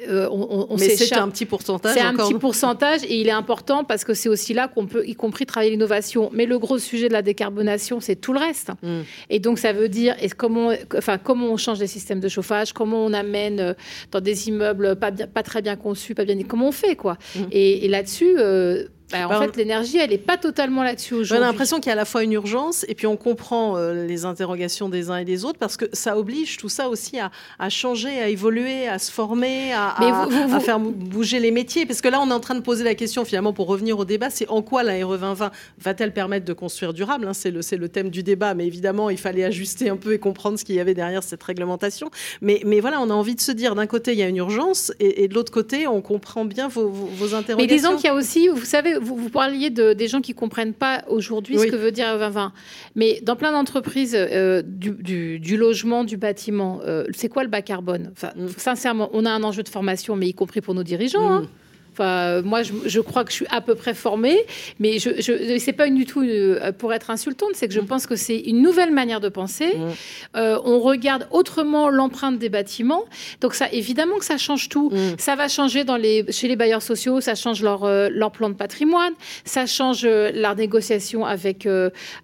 Euh, on, Mais c'est un petit pourcentage. C'est un petit pourcentage et il est important parce que c'est aussi là qu'on peut, y compris, travailler l'innovation. Mais le gros sujet de la décarbonation, c'est tout le reste. Mm. Et donc, ça veut dire et comment, enfin, comment on change les systèmes de chauffage, comment on amène euh, dans des immeubles pas, bien, pas très bien conçus, pas bien, comment on fait, quoi. Mm. Et, là-dessus, euh, bah, en bah, fait, l'énergie, elle n'est pas totalement là-dessus aujourd'hui. J'ai l'impression qu'il y a à la fois une urgence et puis on comprend euh, les interrogations des uns et des autres parce que ça oblige tout ça aussi à, changer, à évoluer, à se former, à, faire bouger les métiers. Parce que là, on est en train de poser la question, finalement, pour revenir au débat, c'est en quoi la RE 2020 va-t-elle permettre de construire durable hein, C'est le, le thème du débat, mais évidemment, il fallait ajuster un peu et comprendre ce qu'il y avait derrière cette réglementation. Mais, mais voilà, on a envie de se dire, d'un côté, il y a une urgence et, de l'autre côté, on comprend bien vos, vos interrogations. Mais disons qu'il y a aussi, vous savez, vous, parliez de, des gens qui comprennent pas aujourd'hui ce que veut dire 2020. Mais dans plein d'entreprises euh, du, logement, du bâtiment, euh, c'est quoi le bas carbone? Enfin, mm. Sincèrement, on a un enjeu de formation, mais y compris pour nos dirigeants. Hein. Moi, je, crois que je suis à peu près formée, mais je, je c'est pas du tout euh, pour être insultante, c'est que je mm. pense que c'est une nouvelle manière de penser. Mm. Euh, on regarde autrement l'empreinte des bâtiments, donc ça, évidemment que ça change tout. Mm. Ça va changer dans les, chez les bailleurs sociaux, ça change leur, euh, leur plan de patrimoine, ça change leur négociation avec,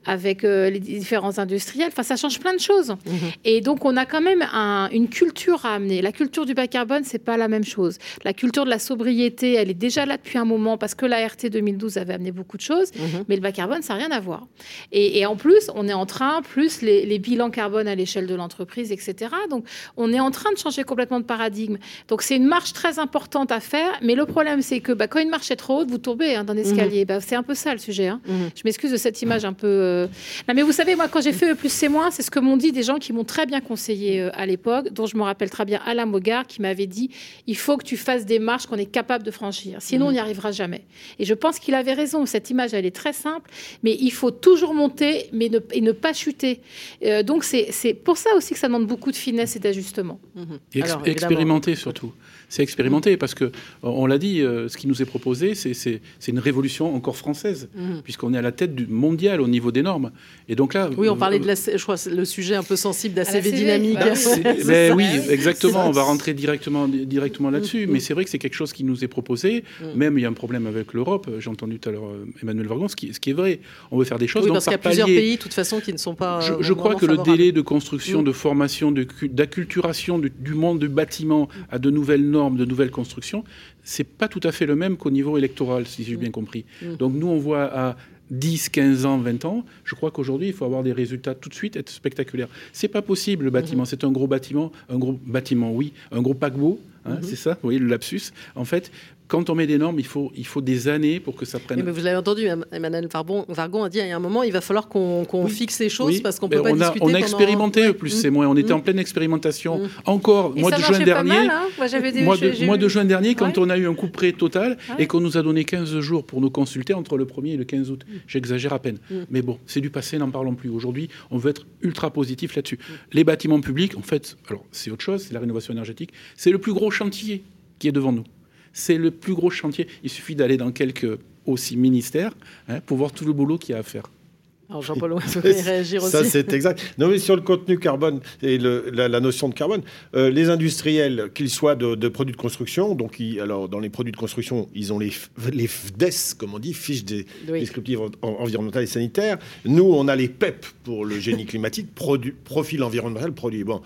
avec les différents industriels. Enfin, ça change plein de choses. Mm-hmm. Et donc, on a quand même une culture à amener. La culture du bas carbone, c'est pas la même chose. La culture de la sobriété, elle est déjà là depuis un moment parce que la RT 2012 avait amené beaucoup de choses, mhm. mais le bas carbone, ça n'a rien à voir. Et, en plus, on est en train, plus les, bilans carbone à l'échelle de l'entreprise, etc. Donc, on est en train de changer complètement de paradigme. Donc, c'est une marche très importante à faire, mais le problème, c'est que bah, quand une marche est trop haute, vous tombez hein, dans l'escalier. Mhm. Bah, c'est un peu ça le sujet. Hein. Mhm. Je m'excuse de cette image un peu. Euh, non, mais vous savez, moi, quand j'ai fait E plus c'est moins, c'est ce que m'ont dit des gens qui m'ont très bien conseillé euh, à l'époque, dont je me rappelle très bien Alain Mogard, qui m'avait dit il faut que tu fasses des marches qu'on est capable de franchir Sinon, on n'y arrivera jamais. Et je pense qu'il avait raison. Cette image, elle est très simple, mais il faut toujours monter mais ne, et ne pas chuter. Euh, donc, c'est pour ça aussi que ça demande beaucoup de finesse et d'ajustement. Et expérimenter surtout c'est expérimenté parce que, on l'a dit, euh, ce qui nous est proposé, c'est une révolution encore française, mhm. puisqu'on est à la tête du mondial au niveau des normes. Et donc là, oui, on parlait de la, je crois, le sujet un peu sensible d'ACV dynamique. Bah oui, exactement. On va rentrer directement, directement là-dessus. Mais c'est vrai que c'est quelque chose qui nous est proposé. Mm. Même il y a un problème avec l'Europe. J'ai entendu tout à l'heure euh, Emmanuel Vargon, ce qui, ce qui, est vrai. On veut faire des choses. Oui, parce qu'il y a plusieurs pays, de toute façon, qui ne sont pas. Je, crois que le délai de construction, mm. de formation, d'acculturation du monde du bâtiment à de nouvelles normes de nouvelles constructions, c'est pas tout à fait le même qu'au niveau électoral, si j'ai bien compris. Mm. Donc nous, on voit à 10, 15 ans, 20 ans, je crois qu'aujourd'hui, il faut avoir des résultats tout de suite, être spectaculaire. C'est pas possible, le bâtiment. Mm-hmm. C'est un gros bâtiment, un gros bâtiment, oui, un gros paquebot, hein, mm-hmm. c'est ça, vous voyez, le lapsus. En fait, quand on met des normes, il faut, il faut des années pour que ça prenne. mais vous l'avez entendu, Emmanuel Vargon a dit il y a un moment, il va falloir qu'on fixe ces choses parce qu'on peut pas on a, discuter. On a expérimenté, plus c'est moins. On était en pleine expérimentation. Mm. Encore, mois de juin dernier. Hein mois, de, juin dernier, quand on a eu un coup près total et qu'on nous a donné 15 jours pour nous consulter entre le 1er et le 15 août. Mm. J'exagère à peine. Mm. Mais bon, c'est du passé, n'en parlons plus. Aujourd'hui, on veut être ultra positif là-dessus. Les bâtiments publics, en fait, alors c'est autre chose, c'est la rénovation énergétique. C'est le plus gros chantier qui est devant nous. C'est le plus gros chantier. Il suffit d'aller dans quelques aussi ministères hein, pour voir tout le boulot qu'il y a à faire. Alors Jean-Paul, vous pouvez réagir aussi. Ça, c'est exact. Non, mais sur le contenu carbone et la, notion de carbone, euh, les industriels, qu'ils soient de, produits de construction, donc alors dans les produits de construction, ils ont les, les FDES, comme on dit, fiches des, descriptives environnementales et sanitaires. Nous, on a les PEP pour le génie climatique, profil environnemental, produit. Bon.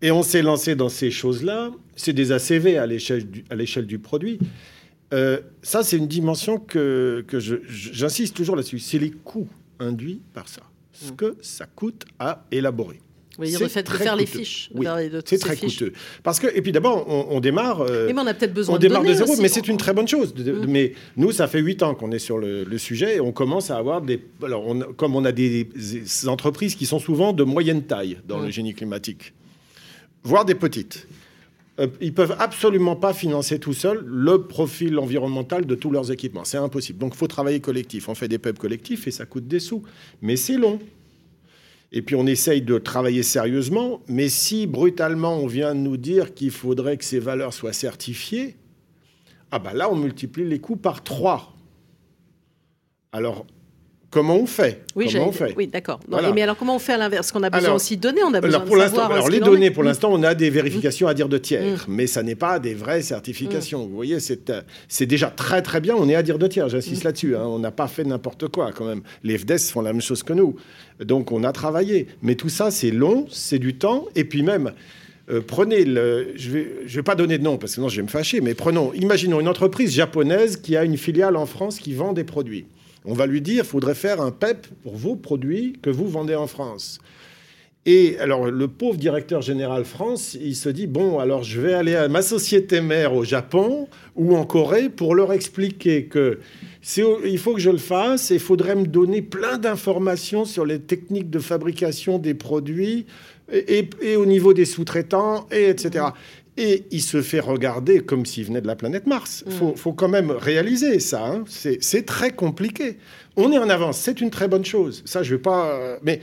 Et on s'est lancé dans ces choses-là. C'est des ACV à l'échelle du, du, produit. Euh, ça, c'est une dimension que, que j'insiste toujours là-dessus. C'est les coûts induits par ça. Ce mmh. que ça coûte à élaborer. Oui, le fait de faire les fiches. Oui, c'est très coûteux. Parce que, et puis d'abord, on, démarre. Euh, mais on a peut-être besoin on démarre de zéro, mais c'est une très bonne chose. Mmh. Mais nous, ça fait huit ans qu'on est sur le, sujet et on commence à avoir des. Alors, comme on a des, entreprises qui sont souvent de moyenne taille dans mmh. le génie climatique voire des petites. Euh, ils peuvent absolument pas financer tout seuls le profil environnemental de tous leurs équipements. C'est impossible. Donc, il faut travailler collectif. On fait des pubs collectifs et ça coûte des sous. Mais c'est long. Et puis on essaye de travailler sérieusement, mais si brutalement on vient de nous dire qu'il faudrait que ces valeurs soient certifiées, ah ben là on multiplie les coûts par trois. Alors Comment on fait Oui, comment on fait oui d'accord. Mais alors, comment on fait à l'inverse Parce qu'on a besoin aussi de données, on a besoin alors, pour de savoir. Alors, les données, pour l'instant, on a des vérifications à dire de tiers, mm. mais ça n'est pas des vraies certifications. Mm. Vous voyez, euh, c'est déjà très, très bien. On est à dire de tiers, j'insiste mm. là-dessus. Hein. On n'a pas fait n'importe quoi, quand même. Les FDS font la même chose que nous. Donc, on a travaillé. Mais tout ça, c'est long, c'est du temps. Et puis, même, euh, prenez le. Je ne vais, je vais pas donner de nom, parce que sinon, je vais me fâcher, mais prenons, imaginons une entreprise japonaise qui a une filiale en France qui vend des produits. On va lui dire, il faudrait faire un PEP pour vos produits que vous vendez en France. Et alors, le pauvre directeur général France, il se dit, bon, alors je vais aller à ma société mère au Japon ou en Corée pour leur expliquer que il faut que je le fasse et il faudrait me donner plein d'informations sur les techniques de fabrication des produits et, au niveau des sous-traitants, et etc et il se fait regarder comme s'il venait de la planète Mars. Il mm. faut, quand même réaliser ça. Hein. C'est très compliqué. On est en avance, c'est une très bonne chose. Ça, je ne vais pas... Euh, mais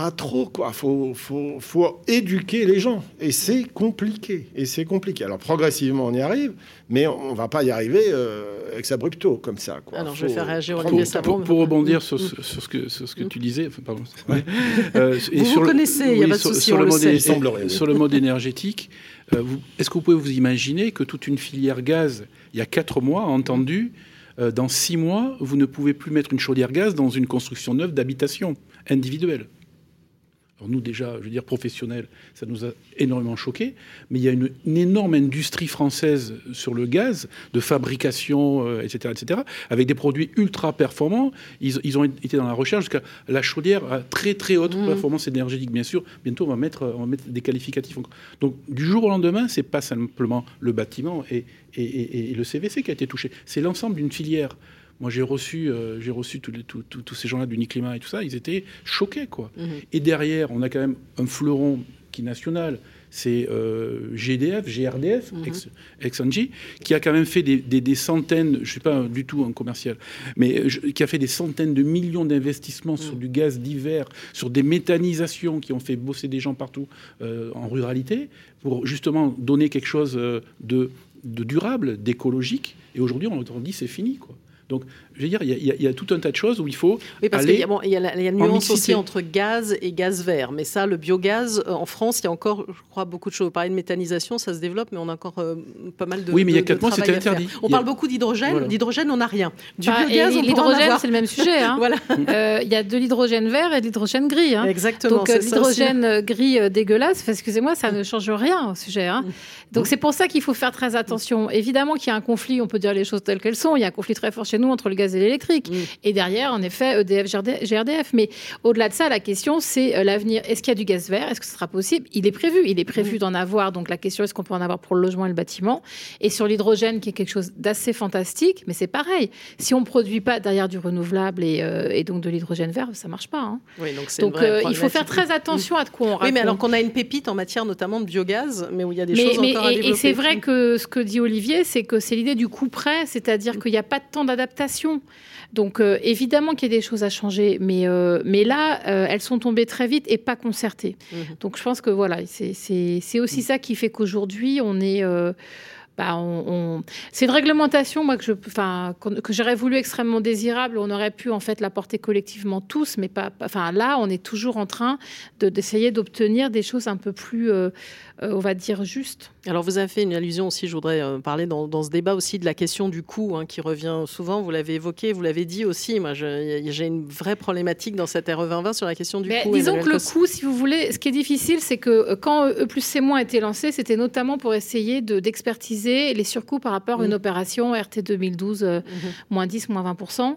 pas trop, quoi. Faut, faut, faut éduquer les gens. Et c'est compliqué. Et c'est compliqué. Alors, progressivement, on y arrive, mais on va pas y arriver euh, ex abrupto, comme ça. Quoi. Alors, je vais faire réagir Olivier Pour, pour, rebondir sur ce, sur ce que, sur ce que tu disais, enfin, pardon. Euh, et vous sur vous connaissez, il n'y a pas de souci, sur, le, mode, sur le mode énergétique, euh, est-ce que vous pouvez vous imaginer que toute une filière gaz, il y a quatre mois, a entendu euh, dans six mois, vous ne pouvez plus mettre une chaudière gaz dans une construction neuve d'habitation individuelle? Nous déjà, je veux dire professionnels, ça nous a énormément choqué, mais il y a une, énorme industrie française sur le gaz, de fabrication, etc., euh, etc., avec des produits ultra performants. Ils, ont été dans la recherche jusqu'à la chaudière à très très haute mmh. performance énergétique, bien sûr. Bientôt, on va mettre, on va mettre des qualificatifs. Donc, du jour au lendemain, c'est pas simplement le bâtiment et, et le CVC qui a été touché, c'est l'ensemble d'une filière. Moi, j'ai reçu, euh, j'ai reçu tous ces gens-là du Niclima et tout ça, ils étaient choqués, quoi. Mhm. Et derrière, on a quand même un fleuron qui est national, c'est euh, GDF, GRDF, mhm. ex, qui a quand même fait des, centaines, je ne suis pas du tout un commercial, mais qui a fait des centaines de millions d'investissements sur mhm. du gaz d'hiver, sur des méthanisations qui ont fait bosser des gens partout euh, en ruralité, pour justement donner quelque chose de, de durable, d'écologique. Et aujourd'hui, on dit c'est fini, quoi. Donc, je veux dire, il y, a tout un tas de choses où il faut. Oui, parce qu'il y, y, a une nuance aussi entre gaz et gaz vert. Mais ça, le biogaz, euh, en France, il y a encore, je crois, beaucoup de choses. Vous parlez de méthanisation, ça se développe, mais on a encore euh, pas mal de. Oui, mais il y a quatre mois, c'était interdit. On parle beaucoup d'hydrogène. D'hydrogène, on n'a rien. Du bah, biogaz, on L'hydrogène, c'est le même sujet. Hein. voilà. Euh, il y a de l'hydrogène vert et de l'hydrogène gris. Hein. Exactement. Donc, l'hydrogène gris dégueulasse, excusez-moi, ça ne change rien au sujet. Hein. Donc, c'est pour ça qu'il faut faire très attention. Évidemment qu'il y a un conflit, on peut dire les choses telles qu'elles sont. Il y a un conflit très fort chez nous entre le gaz et l'électrique. Mm. Et derrière, en effet, EDF, GRDF. Mais au-delà de ça, la question, c'est euh, l'avenir. Est-ce qu'il y a du gaz vert? Est-ce que ce sera possible? Il est prévu. Il est prévu d'en avoir. Donc la question, est-ce qu'on peut en avoir pour le logement et le bâtiment? Et sur l'hydrogène, qui est quelque chose d'assez fantastique, mais c'est pareil. Si on ne produit pas derrière du renouvelable et, euh, donc de l'hydrogène vert, ça ne marche pas. Hein. Oui, donc donc euh, il faut faire très attention à de quoi on raconte. Oui, mais alors qu'on a une pépite en matière notamment de biogaz, mais où il y a des choses encore à développer. Et c'est vrai que ce que dit Olivier, c'est que c'est l'idée du coup près, c'est-à-dire qu'il n'y a pas de temps d'adaptation. Donc euh, évidemment qu'il y a des choses à changer, mais, euh, mais là, euh, elles sont tombées très vite et pas concertées. Mmh. Donc je pense que voilà, c'est aussi mmh. ça qui fait qu'aujourd'hui, on est... Bah, on, c'est une réglementation moi que je enfin que j'aurais voulu extrêmement désirable on aurait pu en fait la porter collectivement tous mais pas enfin là on est toujours en train d'essayer d'obtenir des choses un peu plus on va dire justes alors vous avez fait une allusion aussi, je voudrais euh, parler dans, ce débat aussi de la question du coût hein, qui revient souvent, vous l'avez évoqué, vous l'avez dit aussi, moi j'ai une vraie problématique dans cette RE 2020 sur la question du coût. Disons que le coût, si vous voulez, ce qui est difficile, c'est que euh, quand E plus C- a été lancé, c'était notamment pour essayer d'expertiser les surcoûts par rapport à une mm. opération RT 2012, euh, mm-hmm. moins 10, moins 20%.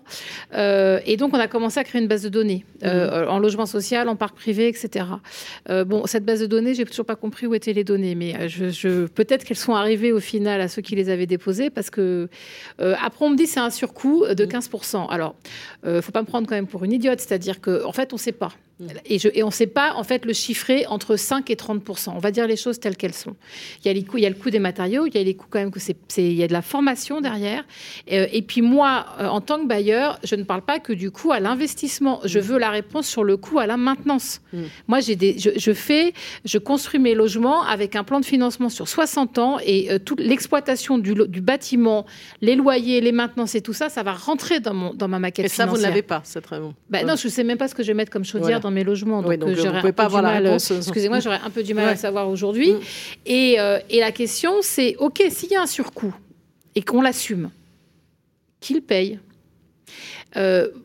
et donc on a commencé à créer une base de données mm-hmm. en logement social, en parc privé, etc. bon, cette base de données, j'ai toujours pas compris où étaient les données, mais je je, peut-être qu'elles sont arrivées au final à ceux qui les avaient déposées, parce que euh, après on me dit c'est un surcoût de 15%. Alors, euh, faut pas me prendre quand même pour une idiote, c'est-à-dire qu'en en fait on ne sait pas. Et, je, et, on ne sait pas en fait le chiffrer entre 5 et 30% On va dire les choses telles qu'elles sont. Il y a les coûts, il y a le coût des matériaux, il y a les coûts quand même que c'est, il y a de la formation derrière. Euh, et, puis moi, euh, en tant que bailleur, je ne parle pas que du coût à l'investissement. Je veux la réponse sur le coût à la maintenance. Mm. Moi, j'ai des, je, fais, je construis mes logements avec un plan de financement sur 60 ans et euh, toute l'exploitation du, du, bâtiment, les loyers, les maintenances et tout ça, ça va rentrer dans mon dans ma maquette. Et ça, vous ne l'avez pas, c'est très bon. Bah, Non, je ne sais même pas ce que je vais mettre comme chaudière dans mes logements. Donc, donc euh, pouvez pas avoir la réponse. Euh, excusez-moi, j'aurais un peu du mal à savoir aujourd'hui. Mm. Et, euh, et, la question, c'est OK, s'il y a un surcoût et qu'on l'assume, qui le paye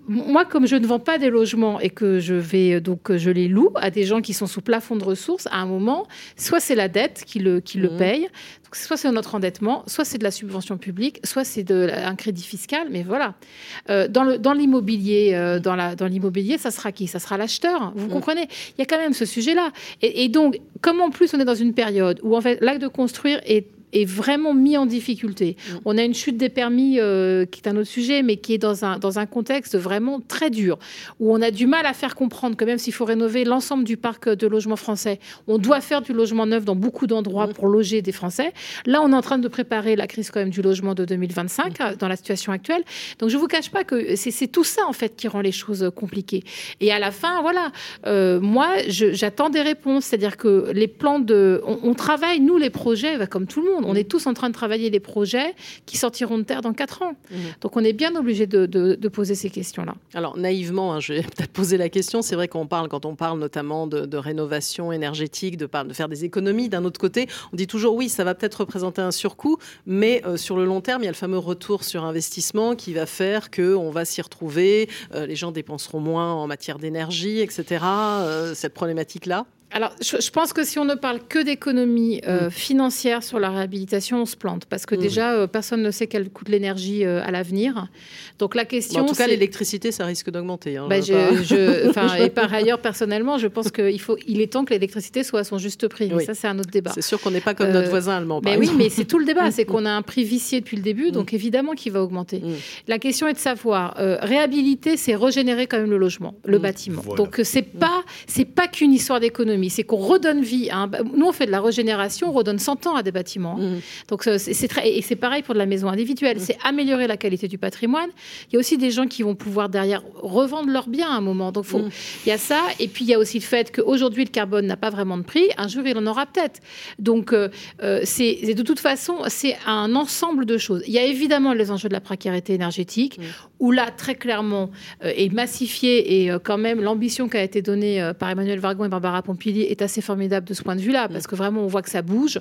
moi, comme je ne vends pas des logements et que je vais donc je les loue à des gens qui sont sous plafond de ressources, à un moment, soit c'est la dette qui le, qui le mm. paye, soit c'est notre endettement, soit c'est de la subvention publique, soit c'est un crédit fiscal, mais voilà. Euh, dans l'immobilier, euh, dans l'immobilier, dans ça sera qui? Ça sera l'acheteur. Vous mm. comprenez? Il y a quand même ce sujet-là. Et, et, donc, comme en plus on est dans une période où en fait l'acte de construire est est vraiment mis en difficulté. Mm. On a une chute des permis euh, qui est un autre sujet, mais qui est dans un, dans un contexte vraiment très dur, où on a du mal à faire comprendre que même s'il faut rénover l'ensemble du parc de logements français, on doit faire du logement neuf dans beaucoup d'endroits mm. pour loger des Français. Là, on est en train de préparer la crise quand même du logement de 2025 mm. dans la situation actuelle. Donc je ne vous cache pas que c'est tout ça en fait qui rend les choses compliquées. Et à la fin, voilà, euh, moi j'attends des réponses, c'est-à-dire que les plans de, on, on travaille nous les projets, bah, comme tout le monde on est tous en train de travailler des projets qui sortiront de terre dans quatre ans. Mhm. Donc on est bien obligé de, poser ces questions-là. Alors naïvement, hein, je vais peut-être poser la question. C'est vrai qu'on parle, quand on parle notamment de, rénovation énergétique, de, de, faire des économies, d'un autre côté, on dit toujours oui, ça va peut-être représenter un surcoût, mais euh, sur le long terme, il y a le fameux retour sur investissement qui va faire qu'on va s'y retrouver, euh, les gens dépenseront moins en matière d'énergie, etc. Euh, cette problématique-là alors, je, pense que si on ne parle que d'économie euh, mm. financière sur la réhabilitation, on se plante. Parce que mm. déjà, euh, personne ne sait quel coûte l'énergie euh, à l'avenir. Donc, la question. en tout cas, l'électricité, ça risque d'augmenter. Hein, bah, et par ailleurs, personnellement, je pense qu'il faut, il est temps que l'électricité soit à son juste prix. Ça, c'est un autre débat. C'est sûr qu'on n'est pas comme notre voisin allemand. mais oui, mais c'est tout le débat. c'est qu'on a un prix vicié depuis le début. Donc, évidemment qu'il va augmenter. Mm. La question est de savoir. réhabiliter, c'est régénérer quand même le logement, le bâtiment. Donc, c'est pas, c'est pas qu'une histoire d'économie c'est qu'on redonne vie. À Nous, on fait de la régénération, on redonne 100 ans à des bâtiments. Mmh. Donc, c'est très... Et c'est pareil pour de la maison individuelle. Mmh. C'est améliorer la qualité du patrimoine. Il y a aussi des gens qui vont pouvoir derrière revendre leurs biens à un moment. Donc, faut... Mmh. il y a ça. Et puis, il y a aussi le fait qu'aujourd'hui, le carbone n'a pas vraiment de prix. Un jour, il en aura peut-être. Donc, euh, euh, c'est de toute façon, c'est un ensemble de choses. Il y a évidemment les enjeux de la précarité énergétique, où là, très clairement, euh, est massifié et quand même l'ambition qui a été donnée par Emmanuel Vargon et Barbara Pompili est assez formidable de ce point de vue-là, parce que vraiment, on voit que ça bouge.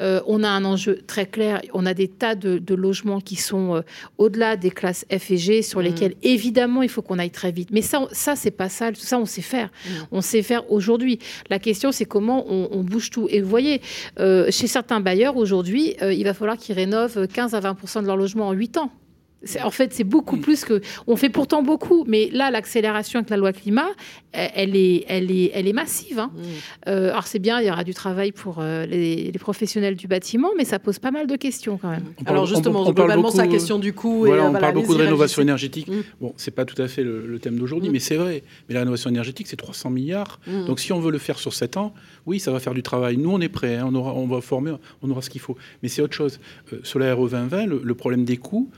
Euh, on a un enjeu très clair. On a des tas de, logements qui sont euh, au-delà des classes F et G, sur mm. lesquels, évidemment, il faut qu'on aille très vite. Mais ça, ça c'est pas ça. Tout ça, on sait faire. Mm. On sait faire aujourd'hui. La question, c'est comment on, bouge tout. Et vous voyez, euh, chez certains bailleurs, aujourd'hui, il va falloir qu'ils rénovent 15 à 20% de leur logement en 8 ans. En fait, c'est beaucoup mm. plus que. On fait pourtant beaucoup, mais là, l'accélération avec la loi climat, elle est, elle est, elle est massive. Hein. Mm. Euh, alors c'est bien, il y aura du travail pour euh, les, professionnels du bâtiment, mais ça pose pas mal de questions quand même. alors justement, globalement, c'est la question du coût. Voilà, on parle beaucoup de rénovation énergétique. Mm. Bon, c'est pas tout à fait le, thème d'aujourd'hui, mais c'est vrai. Mais la rénovation énergétique, c'est 300 milliards. Donc si on veut le faire sur 7 ans, oui, ça va faire du travail. Nous, on est prêts, hein. on, aura, on va former, on aura ce qu'il faut. Mais c'est autre chose. Euh, sur la RE 2020, le, le problème des coûts,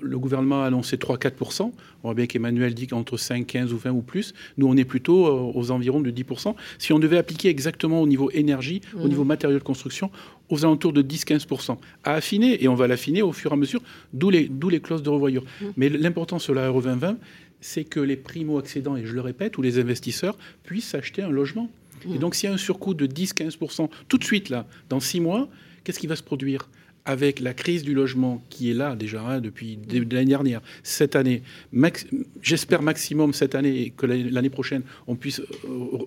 le gouvernement a annoncé 3-4%. On voit bien qu'Emmanuel dit qu'entre 5, 15 ou 20 ou plus. Nous, on est plutôt euh, aux environs de 10%. Si on devait appliquer exactement au niveau énergie, au mmh. niveau matériaux de construction, aux alentours de 10-15%. À affiner, et on va l'affiner au fur et à mesure, d'où les, les clauses de revoyure. Mmh. Mais l'important sur la RE 2020, c'est que les primo-accédants, et je le répète, ou les investisseurs puissent acheter un logement. Mmh. Et donc, s'il y a un surcoût de 10-15% tout de suite, là, dans six mois, qu'est-ce qui va se produire? Avec la crise du logement qui est là déjà hein, depuis l'année dernière, cette année, j'espère maximum cette année et que l'année prochaine on puisse euh,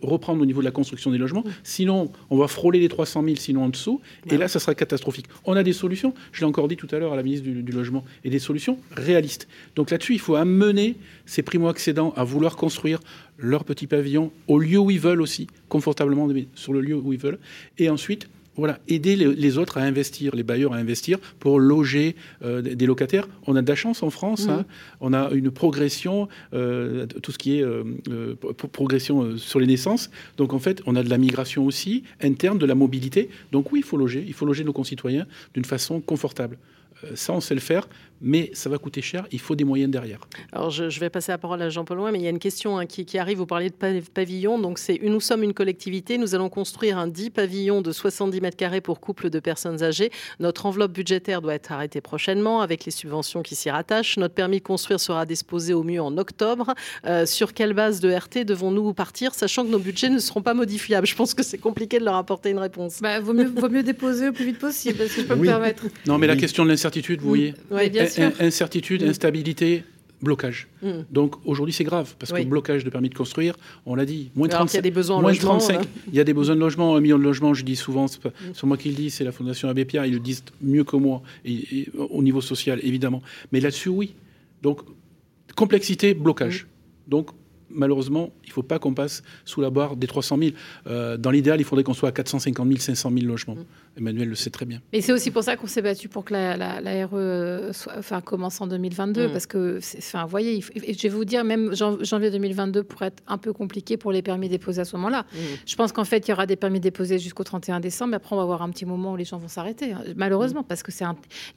reprendre au niveau de la construction des logements. Sinon, on va frôler les 300 000, sinon en dessous, et là, ça sera catastrophique. On a des solutions, je l'ai encore dit tout à l'heure à la ministre du, du, Logement, et des solutions réalistes. Donc là-dessus, il faut amener ces primo-accédants à vouloir construire leur petit pavillon au lieu où ils veulent aussi, confortablement sur le lieu où ils veulent, et ensuite voilà, aider les, autres à investir, les bailleurs à investir pour loger euh, des locataires. On a de la chance en France, hein. on a une progression, euh, tout ce qui est euh, progression sur les naissances. Donc en fait, on a de la migration aussi interne, de la mobilité. Donc oui, il faut loger, il faut loger nos concitoyens d'une façon confortable. ça, on sait le faire mais ça va coûter cher, il faut des moyens derrière. Alors je, vais passer la parole à Jean-Paul Loin, mais il y a une question hein, qui, arrive, vous parliez de pavillons, donc c'est nous sommes une collectivité, nous allons construire un 10 pavillons de 70 mètres carrés pour couple de personnes âgées. Notre enveloppe budgétaire doit être arrêtée prochainement avec les subventions qui s'y rattachent. Notre permis de construire sera disposé au mieux en octobre. Euh, sur quelle base de RT devons-nous partir, sachant que nos budgets ne seront pas modifiables? Je pense que c'est compliqué de leur apporter une réponse. Bah, vaut, mieux, vaut mieux déposer au plus vite possible, si je peux me permettre. Non, mais la question de l'incertitude, vous voyez. Oui, bien incertitude, mm. instabilité, blocage. Mm. Donc aujourd'hui, c'est grave parce que blocage de permis de construire, on l'a dit, moins 35. Il y a des besoins en logement, 35. Il y a des besoins de logement, un million de logements. Je dis souvent, c'est pas mm. moi qui le dis, c'est la Fondation Abbé Pierre. Ils le disent mieux que moi, et, au niveau social évidemment. Mais là-dessus, oui. Donc complexité, blocage. Donc malheureusement, il ne faut pas qu'on passe sous la barre des 300 000. Euh, dans l'idéal, il faudrait qu'on soit à 450 000, 500 000 logements. Mm. Emmanuel le sait très bien. Et c'est aussi pour ça qu'on s'est battu pour que la, la, RE enfin, commence en 2022. Mm. Parce que, enfin, vous voyez, je vais vous dire, même janvier 2022 pourrait être un peu compliqué pour les permis déposés à ce moment-là. Mm. Je pense qu'en fait, il y aura des permis déposés jusqu'au 31 décembre. Mais après, on va avoir un petit moment où les gens vont s'arrêter, hein, malheureusement, parce qu'il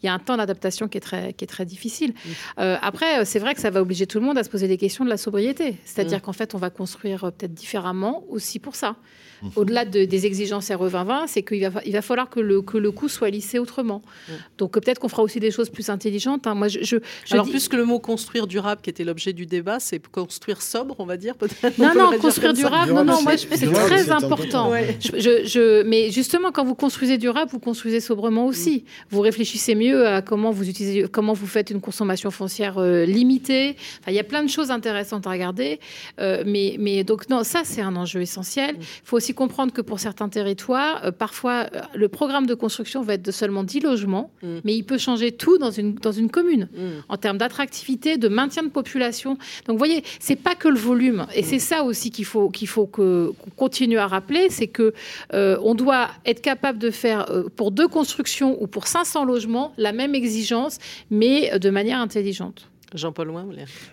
y a un temps d'adaptation qui, est très, qui est très difficile. Euh, après, c'est vrai que ça va obliger tout le monde à se poser des questions de la sobriété. C'est-à-dire qu'en fait, on va construire peut-être différemment aussi pour ça. Mhm. Au-delà des exigences RE 2020, c'est qu'il va, il va falloir que le, que le coût soit lissé autrement. Mhm. Donc peut-être qu'on fera aussi des choses plus intelligentes. Hein. Moi, je, Alors, plus que le mot construire durable, qui était l'objet du débat, c'est construire sobre, on va dire peut-être. Non, non, construire durable, non, non, moi, c'est très important. Je, mais justement, quand vous construisez durable, vous construisez sobrement aussi. Mm. Vous réfléchissez mieux à comment vous utilisez, comment vous faites une consommation foncière euh, limitée. Enfin, il y a plein de choses intéressantes à regarder. Euh, mais, mais donc, non, ça, c'est un enjeu essentiel. Mm. Il faut aussi comprendre que pour certains territoires, euh, parfois, euh, le programme de construction va être de seulement 10 logements, mm. mais il peut changer tout dans une, dans une commune, mm. en termes d'attractivité, de maintien de population. Donc, vous voyez, c'est pas que le volume. Et c'est ça aussi qu'il faut, qu'il faut que, qu'on continue à rappeler, c'est que euh, on doit être capable de faire pour deux constructions ou pour 500 logements la même exigence, mais de manière intelligente. Jean-Paul Loin,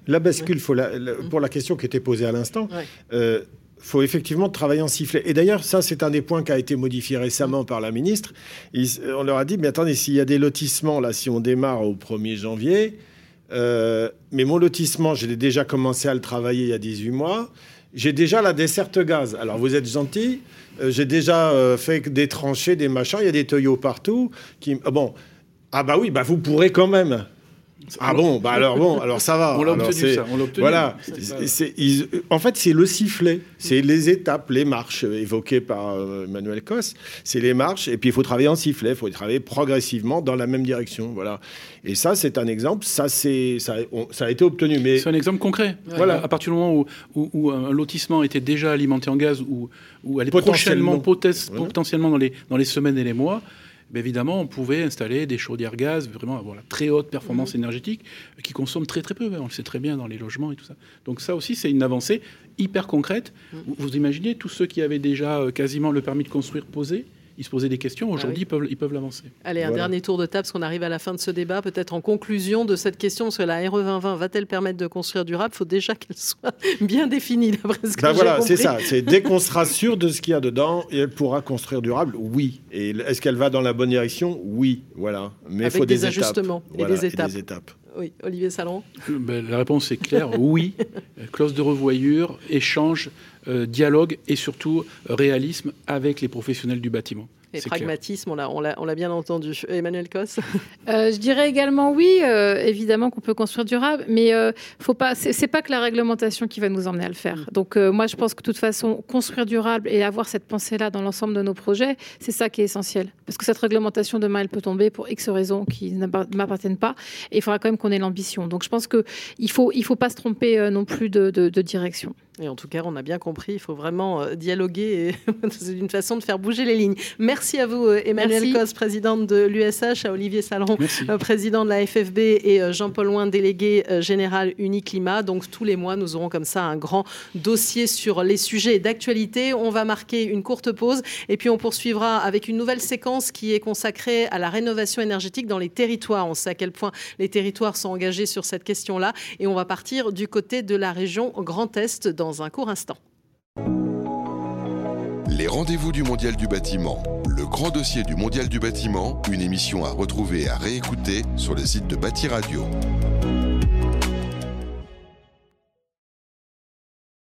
La bascule, faut pour la question qui était posée à l'instant, faut effectivement travailler en sifflet. Et d'ailleurs, ça, c'est un des points qui a été modifié récemment par la ministre. on leur a dit, mais attendez, s'il y a des lotissements, là, si on démarre au 1er janvier, euh, mais mon lotissement, j'ai déjà commencé à le travailler il y a 18 mois, j'ai déjà la desserte gaz. Alors, vous êtes gentil, euh, j'ai déjà euh, fait des tranchées, des machins, il y a des tuyaux partout. Qui... bon, ah bah oui, bah vous pourrez quand même. Ah bon, bah alors bon, alors ça va. On l'a obtenu, ça. Voilà. en fait, c'est le sifflet. C'est les étapes, les marches évoquées par euh, Emmanuel Cos. C'est les marches. Et puis, il faut travailler en sifflet. Il faut travailler progressivement dans la même direction. Voilà. Et ça, c'est un exemple. Ça, c'est, ça, ça, a été obtenu. Mais... C'est un exemple concret. Voilà. À partir du moment où, où, un lotissement était déjà alimenté en gaz ou, ou allait prochainement, potentiellement dans les, dans les semaines et les mois, évidemment, on pouvait installer des chaudières gaz, vraiment avoir la très haute performance mmh. énergétique, qui consomment très très peu. On le sait très bien dans les logements et tout ça. Donc ça aussi, c'est une avancée hyper concrète. Mmh. Vous imaginez tous ceux qui avaient déjà euh, quasiment le permis de construire posé ils se posaient des questions. Ah Aujourd'hui, ils peuvent l'avancer. Allez, un dernier tour de table, parce qu'on arrive à la fin de ce débat. Peut-être en conclusion de cette question, parce que la RE 2020 va-t-elle permettre de construire durable? Il faut déjà qu'elle soit bien définie, d'après ce que ben voilà, c'est ça. C'est dès qu'on sera sûr de ce qu'il y a dedans, et elle pourra construire durable, oui. Et est-ce qu'elle va dans la bonne direction? Oui, voilà. Mais il faut des, ajustements et, des étapes. Et des étapes. Oui, Olivier Salon ben, La réponse est claire, oui. Clause de revoyure, échange, euh, dialogue et surtout réalisme avec les professionnels du bâtiment. Et pragmatisme, on l'a bien entendu. Emmanuel Cos euh, Je dirais également oui, euh, évidemment qu'on peut construire durable, mais euh, faut pas. C'est pas que la réglementation qui va nous emmener à le faire. Mm. Donc moi, je pense que de toute façon, construire durable et avoir cette pensée-là dans l'ensemble de nos projets, c'est ça qui est essentiel. Parce que cette réglementation, demain, elle peut tomber pour X raisons qui ne m'appartiennent pas. Et il faudra quand même qu'on ait l'ambition. Donc je pense qu'il ne faut, il faut pas se tromper non plus de, de direction. Et en tout cas, on a bien compris, il faut vraiment euh, dialoguer. C'est une façon de faire bouger les lignes. Merci à vous, euh, Emmanuel Cos, présidente de l'USH, à Olivier Saleron, euh, président de la FFB, et Jean-Paul Loin, délégué général Uniclimat. Donc, tous les mois, nous aurons comme ça un grand dossier sur les sujets d'actualité. On va marquer une courte pause et puis on poursuivra avec une nouvelle séquence qui est consacrée à la rénovation énergétique dans les territoires. On sait à quel point les territoires sont engagés sur cette question-là. Et on va partir du côté de la région Grand Est dans un court instant. Les rendez-vous du Mondial du bâtiment, le grand dossier du Mondial du bâtiment, une émission à retrouver et à réécouter sur le site de Bâti Radio.